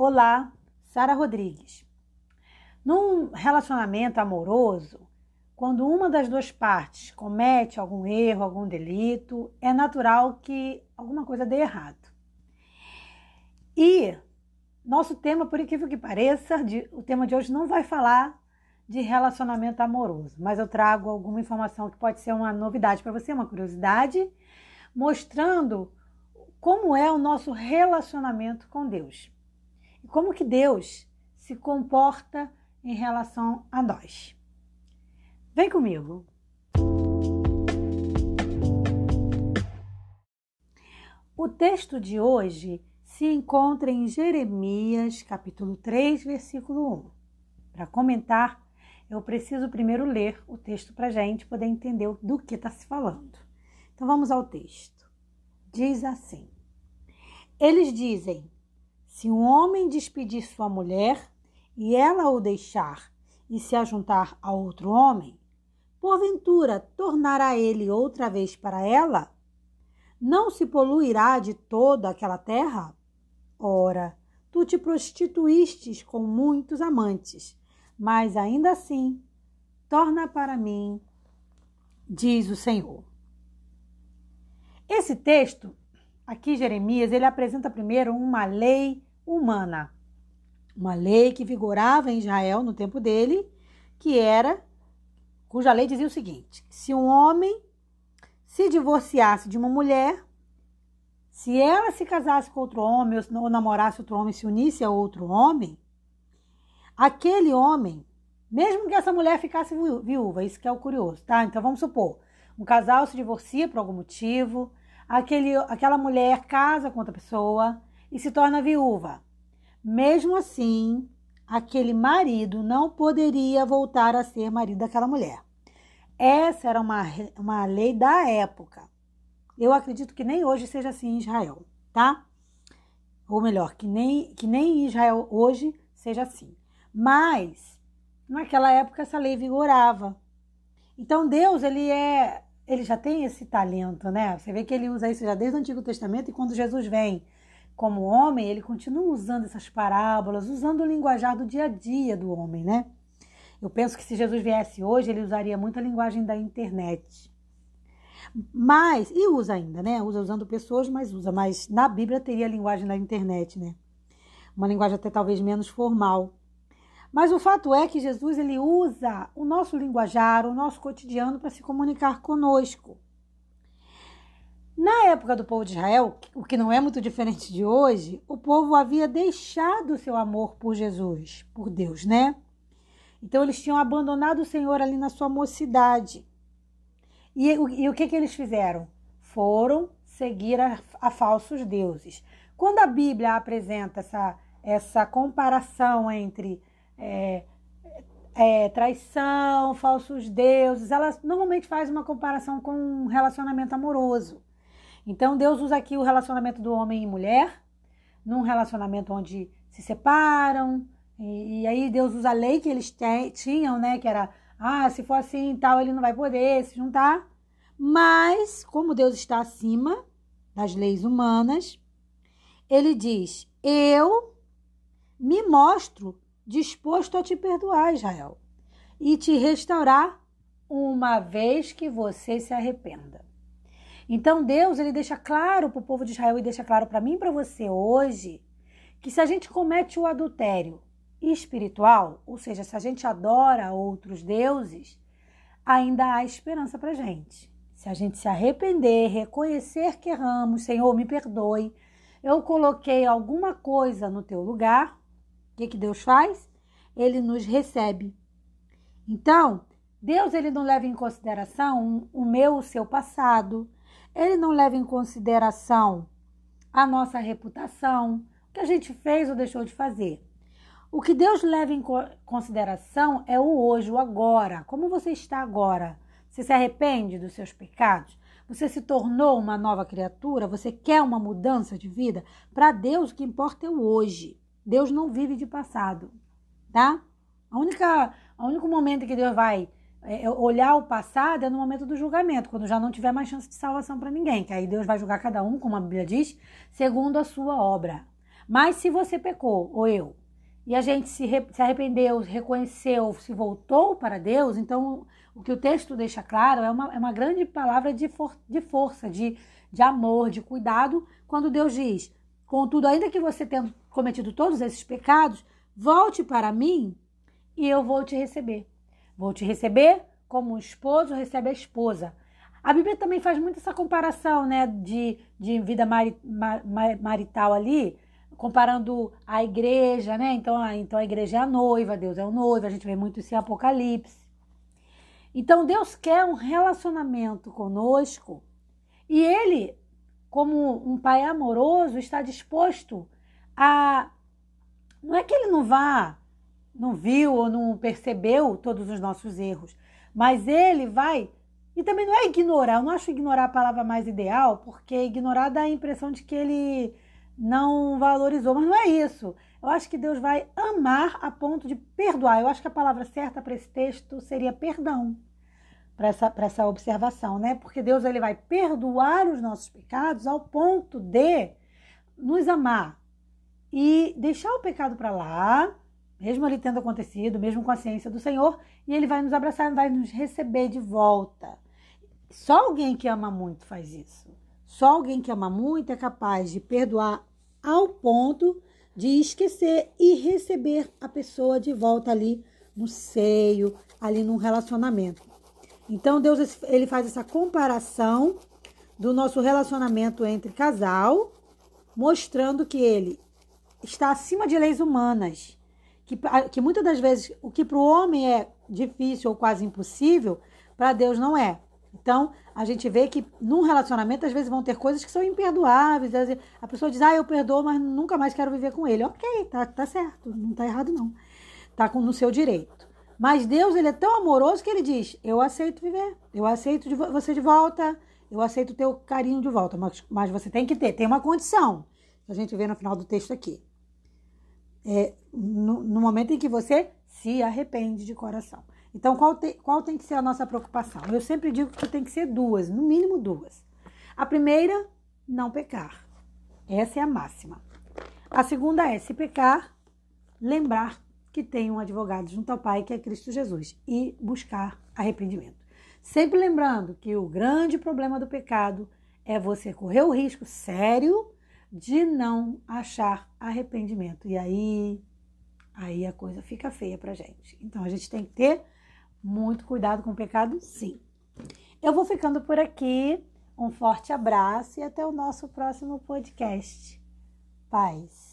Olá, Sara Rodrigues. Num relacionamento amoroso, quando uma das duas partes comete algum erro, algum delito, é natural que alguma coisa dê errado. E nosso tema, por incrível que pareça, de, o tema de hoje não vai falar de relacionamento amoroso, mas eu trago alguma informação que pode ser uma novidade para você, uma curiosidade, mostrando como é o nosso relacionamento com Deus como que Deus se comporta em relação a nós. Vem comigo. O texto de hoje se encontra em Jeremias, capítulo 3, versículo 1. Para comentar, eu preciso primeiro ler o texto para a gente poder entender do que está se falando. Então vamos ao texto. Diz assim: Eles dizem: se um homem despedir sua mulher e ela o deixar e se ajuntar a outro homem, porventura tornará ele outra vez para ela? Não se poluirá de toda aquela terra? Ora, tu te prostituístes com muitos amantes mas ainda assim, torna para mim, diz o Senhor. Esse texto, aqui Jeremias, ele apresenta primeiro uma lei humana, uma lei que vigorava em Israel no tempo dele, que era, cuja lei dizia o seguinte: se um homem se divorciasse de uma mulher, se ela se casasse com outro homem ou namorasse outro homem, se unisse a outro homem, aquele homem, mesmo que essa mulher ficasse viúva, isso que é o curioso, tá? Então vamos supor, um casal se divorcia por algum motivo, aquele, aquela mulher casa com outra pessoa e se torna viúva. Mesmo assim, aquele marido não poderia voltar a ser marido daquela mulher. Essa era uma, uma lei da época. Eu acredito que nem hoje seja assim em Israel, tá? Ou melhor, que nem, que nem em Israel hoje seja assim. Mas naquela época essa lei vigorava. Então Deus, ele é, ele já tem esse talento, né? Você vê que ele usa isso já desde o Antigo Testamento e quando Jesus vem como homem, ele continua usando essas parábolas, usando o linguajar do dia a dia do homem, né? Eu penso que se Jesus viesse hoje, ele usaria muito a linguagem da internet. Mas, e usa ainda, né? Usa usando pessoas, mas usa. Mas na Bíblia teria a linguagem da internet, né? Uma linguagem até talvez menos formal. Mas o fato é que Jesus ele usa o nosso linguajar, o nosso cotidiano para se comunicar conosco. Na época do povo de Israel, o que não é muito diferente de hoje, o povo havia deixado o seu amor por Jesus, por Deus, né? Então eles tinham abandonado o Senhor ali na sua mocidade. E, e o que, que eles fizeram? Foram seguir a, a falsos deuses. Quando a Bíblia apresenta essa, essa comparação entre é, é, traição, falsos deuses, ela normalmente faz uma comparação com um relacionamento amoroso. Então Deus usa aqui o relacionamento do homem e mulher, num relacionamento onde se separam, e, e aí Deus usa a lei que eles tinham, né? Que era, ah, se for assim tal, ele não vai poder se juntar. Mas, como Deus está acima das leis humanas, ele diz: Eu me mostro disposto a te perdoar, Israel, e te restaurar uma vez que você se arrependa. Então Deus ele deixa claro para o povo de Israel e deixa claro para mim e para você hoje que se a gente comete o adultério espiritual, ou seja, se a gente adora outros deuses, ainda há esperança para gente. Se a gente se arrepender, reconhecer que erramos, Senhor, me perdoe, eu coloquei alguma coisa no teu lugar, que, que Deus faz? Ele nos recebe. Então, Deus ele não leva em consideração o meu, o seu passado. Ele não leva em consideração a nossa reputação, o que a gente fez ou deixou de fazer. O que Deus leva em consideração é o hoje, o agora. Como você está agora? Você se arrepende dos seus pecados? Você se tornou uma nova criatura? Você quer uma mudança de vida? Para Deus, o que importa é o hoje. Deus não vive de passado, tá? A única, o único momento que Deus vai é, é, olhar o passado é no momento do julgamento, quando já não tiver mais chance de salvação para ninguém, que aí Deus vai julgar cada um, como a Bíblia diz, segundo a sua obra. Mas se você pecou, ou eu, e a gente se, se arrependeu, reconheceu, se voltou para Deus, então o que o texto deixa claro é uma, é uma grande palavra de, for, de força, de, de amor, de cuidado, quando Deus diz: Contudo, ainda que você tenha cometido todos esses pecados, volte para mim e eu vou te receber. Vou te receber como um esposo recebe a esposa. A Bíblia também faz muito essa comparação né, de, de vida marital ali, comparando a igreja, né? Então a, então a igreja é a noiva, Deus é o noivo, a gente vê muito isso em Apocalipse. Então Deus quer um relacionamento conosco e Ele como um pai amoroso, está disposto a. Não é que ele não vá, não viu ou não percebeu todos os nossos erros, mas ele vai. E também não é ignorar, eu não acho ignorar a palavra mais ideal, porque ignorar dá a impressão de que ele não valorizou, mas não é isso. Eu acho que Deus vai amar a ponto de perdoar. Eu acho que a palavra certa para esse texto seria perdão para essa, essa observação, né? Porque Deus ele vai perdoar os nossos pecados ao ponto de nos amar e deixar o pecado para lá, mesmo ele tendo acontecido, mesmo com a ciência do Senhor, e ele vai nos abraçar, vai nos receber de volta. Só alguém que ama muito faz isso. Só alguém que ama muito é capaz de perdoar ao ponto de esquecer e receber a pessoa de volta ali no seio, ali num relacionamento. Então Deus ele faz essa comparação do nosso relacionamento entre casal, mostrando que ele está acima de leis humanas, que, que muitas das vezes o que para o homem é difícil ou quase impossível, para Deus não é. Então, a gente vê que num relacionamento, às vezes vão ter coisas que são imperdoáveis. A pessoa diz, ah, eu perdoo, mas nunca mais quero viver com ele. Ok, tá, tá certo, não tá errado não. Tá com, no seu direito. Mas Deus, ele é tão amoroso que ele diz: Eu aceito viver, eu aceito de você de volta, eu aceito o teu carinho de volta, mas, mas você tem que ter, tem uma condição, a gente vê no final do texto aqui. É, no, no, momento em que você se arrepende de coração. Então, qual, te, qual tem que ser a nossa preocupação? Eu sempre digo que tem que ser duas, no mínimo duas. A primeira, não pecar. Essa é a máxima. A segunda é, se pecar, lembrar que tem um advogado junto ao Pai, que é Cristo Jesus, e buscar arrependimento. Sempre lembrando que o grande problema do pecado é você correr o risco sério de não achar arrependimento. E aí, aí a coisa fica feia pra gente. Então a gente tem que ter muito cuidado com o pecado, sim. Eu vou ficando por aqui. Um forte abraço e até o nosso próximo podcast. Paz.